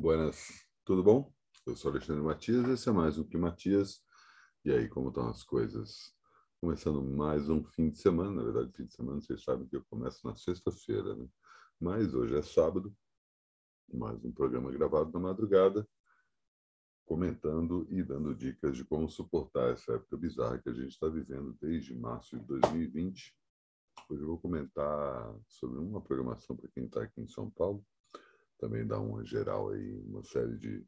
Buenas, tudo bom? Eu sou Alexandre Matias, esse é mais um Climatias. E aí, como estão as coisas? Começando mais um fim de semana, na verdade, fim de semana, vocês sabem que eu começo na sexta-feira, né? Mas hoje é sábado, mais um programa gravado na madrugada, comentando e dando dicas de como suportar essa época bizarra que a gente está vivendo desde março de 2020. Hoje eu vou comentar sobre uma programação para quem está aqui em São Paulo, também dar uma geral aí, uma série de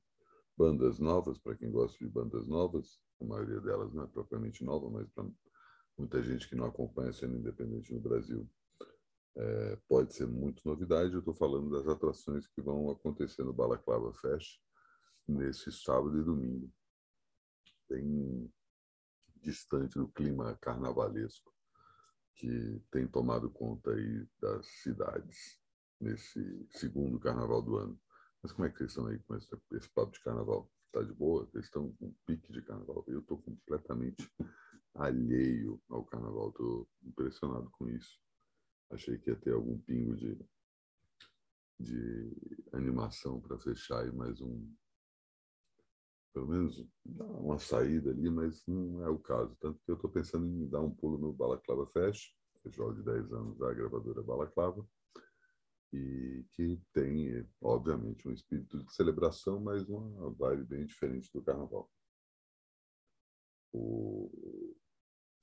bandas novas, para quem gosta de bandas novas, a maioria delas não é propriamente nova, mas para muita gente que não acompanha cena independente no Brasil, é, pode ser muito novidade. Eu estou falando das atrações que vão acontecer no Balaclava Fest nesse sábado e domingo. Bem distante do clima carnavalesco que tem tomado conta aí das cidades nesse segundo carnaval do ano. Mas como é que vocês estão aí com esse, esse papo de carnaval? Está de boa? Vocês estão com pique de carnaval? Eu estou completamente alheio ao carnaval. Estou impressionado com isso. Achei que ia ter algum pingo de, de animação para fechar aí mais um. Pelo menos uma saída ali, mas não é o caso. Tanto que eu estou pensando em dar um pulo no Balaclava Fest, festival de 10 anos da gravadora Balaclava e que tem, obviamente, um espírito de celebração, mas uma vibe bem diferente do carnaval. O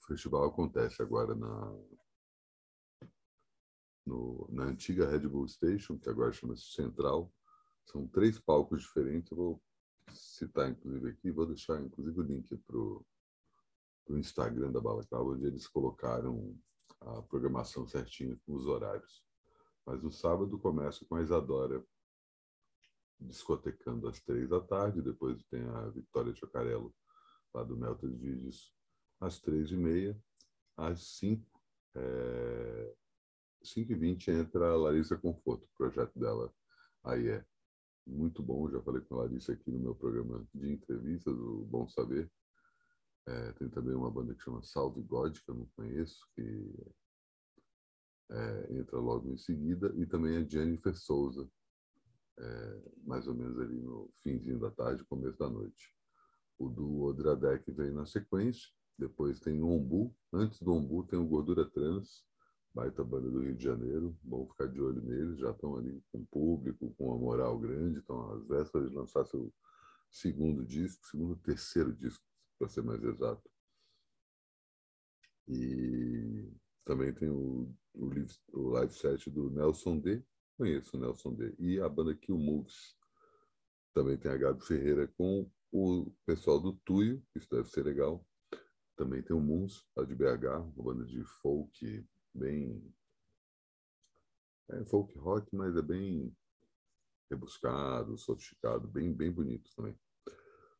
festival acontece agora na, no, na antiga Red Bull Station, que agora chama-se Central. São três palcos diferentes. Eu vou citar, inclusive, aqui, vou deixar, inclusive, o link para o Instagram da Balaclava, onde eles colocaram a programação certinha com os horários. Mas o sábado começa com a Isadora discotecando às três da tarde, depois tem a Vitória Chocarello, lá do Melted Vídeos, às três e meia. Às cinco, é... cinco e vinte entra a Larissa Conforto, o projeto dela aí é muito bom, já falei com a Larissa aqui no meu programa de entrevistas, o Bom Saber. É, tem também uma banda que chama Salve God, que eu não conheço, que é, entra logo em seguida, e também a Jennifer Souza, é, mais ou menos ali no finzinho da tarde, começo da noite. O do Odradek vem na sequência, depois tem o Ombu, antes do Ombu tem o Gordura Trans, baita banda do Rio de Janeiro, bom ficar de olho neles, já estão ali com público, com uma moral grande, estão às vésperas de lançar seu segundo disco, segundo, terceiro disco, para ser mais exato. E também tem o, o, live, o live set do Nelson D. Conheço o Nelson D. E a banda Kill Moves. Também tem a Gabi Ferreira com o pessoal do Tuyo, isso deve ser legal. Também tem o Moons, lá de BH, uma banda de folk bem. É folk rock, mas é bem rebuscado, sofisticado, bem, bem bonito também.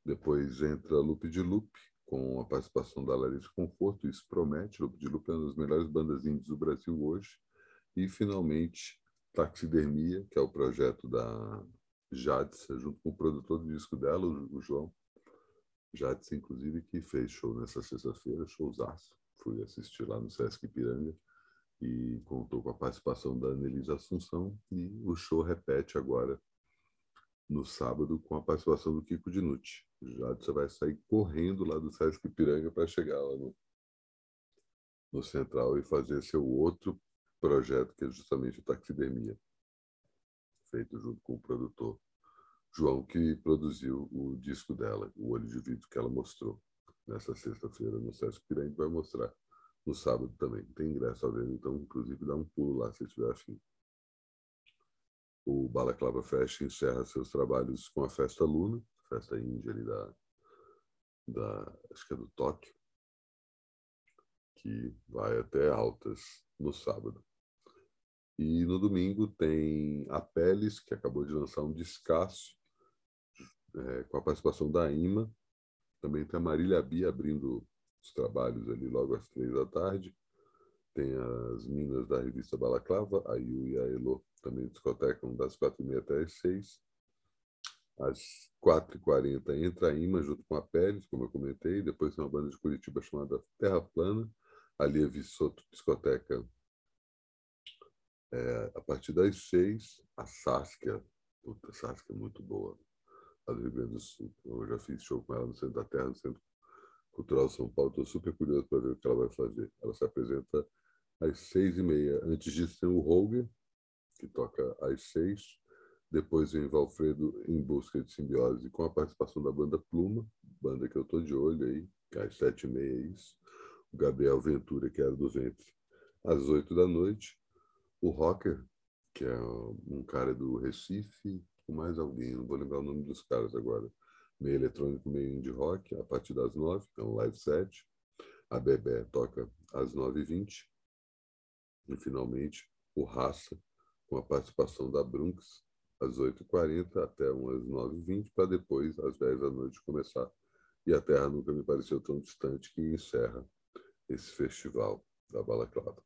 Depois entra Loop de Loop, com a participação da Larissa Conforto, isso promete, Loop de Loop é uma das melhores bandas indies do Brasil hoje, e finalmente Taxidermia, que é o projeto da Jadsa, junto com o produtor do disco dela, o João. Jadsa, inclusive, que fez show nessa sexta-feira, showzaço, fui assistir lá no Sesc Piranga, e contou com a participação da Annelise Assunção, e o show repete agora no sábado com a participação do Kiko Dinucci. Já você vai sair correndo lá do Sesc Piranga para chegar lá no, no Central e fazer seu outro projeto, que é justamente o Taxidermia, feito junto com o produtor João, que produziu o disco dela, O Olho de Vidro, que ela mostrou nessa sexta-feira no Sesc Piranga, vai mostrar no sábado também. Tem ingresso à venda, então, inclusive, dá um pulo lá se estiver afim o Balaclava Fest encerra seus trabalhos com a Festa Luna, festa índia ali da, da acho que é do Tóquio, que vai até altas no sábado. E no domingo tem a Peles, que acabou de lançar um descasso é, com a participação da IMA. Também tem a Marília Bia abrindo os trabalhos ali logo às três da tarde. Tem as minas da revista Balaclava, a Yu e a Elo também discoteca das quatro e meia até as seis. Às quatro e quarenta entra a IMA junto com a Pérez, como eu comentei. Depois tem uma banda de Curitiba chamada Terra Plana. Ali a Vissoto discoteca é, a partir das seis. A Saskia Puta, Saskia é muito boa. A do Rio Grande do Sul. Eu já fiz show com ela no Centro da Terra, no Centro Cultural São Paulo. Estou super curioso para ver o que ela vai fazer. Ela se apresenta às seis e meia. Antes disso tem o Rogue, que toca às seis. Depois vem Valfredo em busca de simbiose, com a participação da banda Pluma, banda que eu estou de olho aí, que é às sete e meia é isso. O Gabriel Ventura, que era do Ventre, às oito da noite. O Rocker, que é um cara do Recife, com mais alguém, não vou lembrar o nome dos caras agora. Meio eletrônico, meio indie rock, a partir das nove, é um live set. A Bebé toca às nove e vinte. E, finalmente, o Raça, com a participação da Brunx, às 8h40 até umas 9h20, para depois, às 10 da noite, começar. E a Terra nunca me pareceu tão distante que encerra esse festival da Balaclava.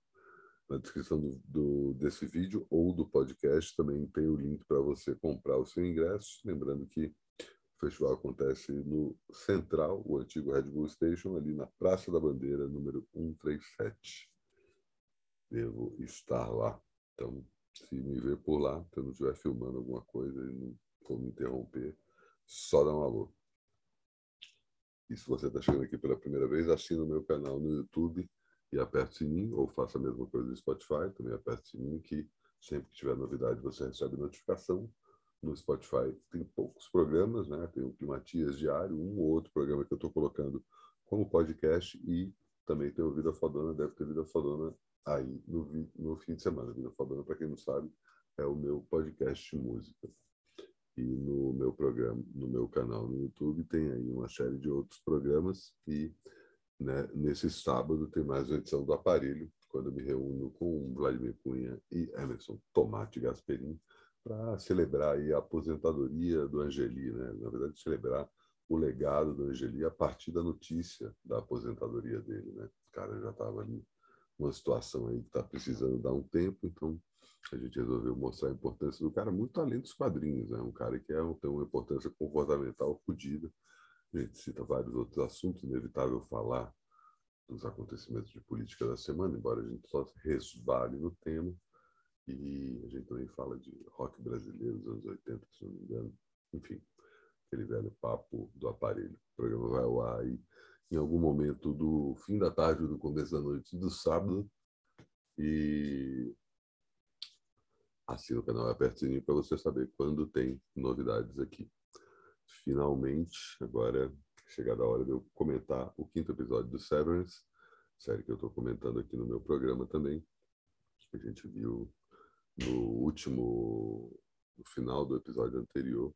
Na descrição do, do, desse vídeo ou do podcast também tem o link para você comprar o seu ingresso. Lembrando que o festival acontece no Central, o antigo Red Bull Station, ali na Praça da Bandeira, número 137. Devo estar lá. Então, se me ver por lá, se eu não estiver filmando alguma coisa e não for me interromper, só dá um alô. E se você está chegando aqui pela primeira vez, assina o meu canal no YouTube e aperte o sininho, ou faça a mesma coisa no Spotify, também aperte o sininho, que sempre que tiver novidade você recebe notificação. No Spotify tem poucos programas, né? Tem o Climatias Diário, um ou outro programa que eu estou colocando como podcast e também tem o Vida Fodona, deve ter Vida Fodona aí no, no fim de semana. Vida para quem não sabe, é o meu podcast de música. E no meu programa, no meu canal no YouTube, tem aí uma série de outros programas e né, nesse sábado tem mais uma edição do Aparelho, quando eu me reúno com Vladimir Cunha e Emerson Tomate Gasperin para celebrar a aposentadoria do Angeli, né? na verdade celebrar o legado do Angeli a partir da notícia da aposentadoria dele. Né? O cara já estava ali uma situação aí que está precisando dar um tempo, então a gente resolveu mostrar a importância do cara muito além dos quadrinhos, né? Um cara que é, tem uma importância comportamental fodida. A gente cita vários outros assuntos, inevitável falar dos acontecimentos de política da semana, embora a gente só resvale no tema. E a gente também fala de rock brasileiro dos anos 80, se não me engano. Enfim, aquele velho papo do aparelho. O programa vai ao ar aí em algum momento do fim da tarde, do começo da noite do sábado. E assina o canal Aperto Sininho para você saber quando tem novidades aqui. Finalmente, agora é chegada a hora de eu comentar o quinto episódio do Severance, série que eu estou comentando aqui no meu programa também. A gente viu no último, no final do episódio anterior,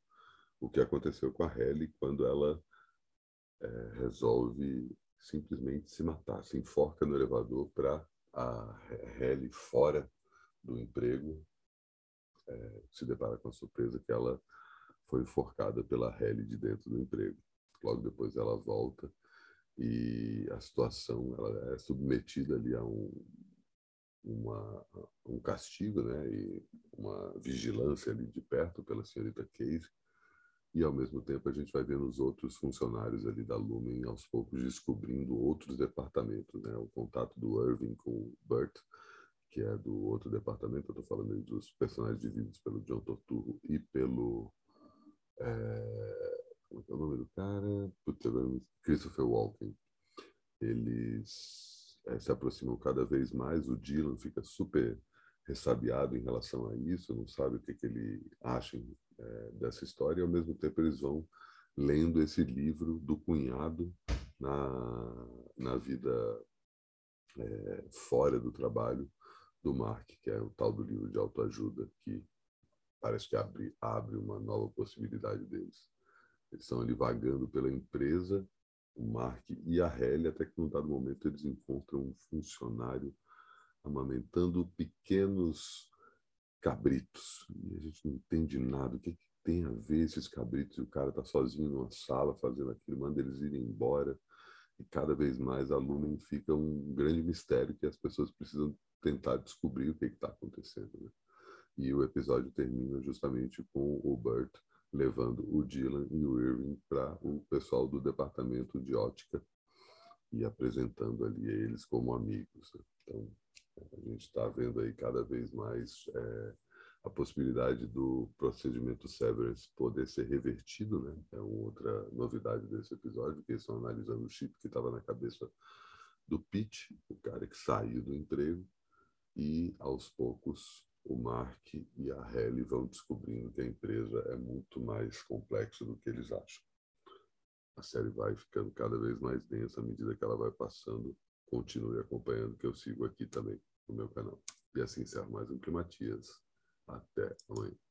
o que aconteceu com a Helly quando ela é, resolve simplesmente se matar, se enforca no elevador para a Helly fora do emprego é, se depara com a surpresa que ela foi enforcada pela Helly de dentro do emprego. Logo depois ela volta e a situação ela é submetida ali a um, uma, um castigo, né, e uma vigilância ali de perto pela senhorita Case e ao mesmo tempo a gente vai vendo os outros funcionários ali da Lumen aos poucos descobrindo outros departamentos, né? O contato do Irving com o Burt, que é do outro departamento, eu estou falando dos personagens vividos pelo John Torturro e pelo é, como é, é o nome do cara? Putz, Christopher Walken. Eles é, se aproximam cada vez mais, o Dylan fica super ressabiado em relação a isso, não sabe o que, que ele acha é, dessa história, e ao mesmo tempo eles vão lendo esse livro do cunhado na, na vida é, fora do trabalho do Mark, que é o tal do livro de autoajuda, que parece que abre, abre uma nova possibilidade deles. Eles estão ali vagando pela empresa, o Mark e a Helly, até que num dado momento eles encontram um funcionário amamentando pequenos cabritos. E a gente não entende nada. O que, que tem a ver esses cabritos? E o cara está sozinho numa sala fazendo aquilo, manda eles irem embora. E cada vez mais a Lumen fica um grande mistério que as pessoas precisam tentar descobrir o que está acontecendo. Né? E o episódio termina justamente com o Burt levando o Dylan e o Irving para o pessoal do departamento de ótica e apresentando ali eles como amigos. Né? Então, a gente está vendo aí cada vez mais é, a possibilidade do procedimento Severance poder ser revertido, né? É outra novidade desse episódio, que eles estão analisando o chip que estava na cabeça do Pete, o cara que saiu do emprego, e aos poucos o Mark e a Helly vão descobrindo que a empresa é muito mais complexa do que eles acham. A série vai ficando cada vez mais densa à medida que ela vai passando. Continue acompanhando, que eu sigo aqui também no meu canal. E assim encerro mais um Climatias. Até amanhã.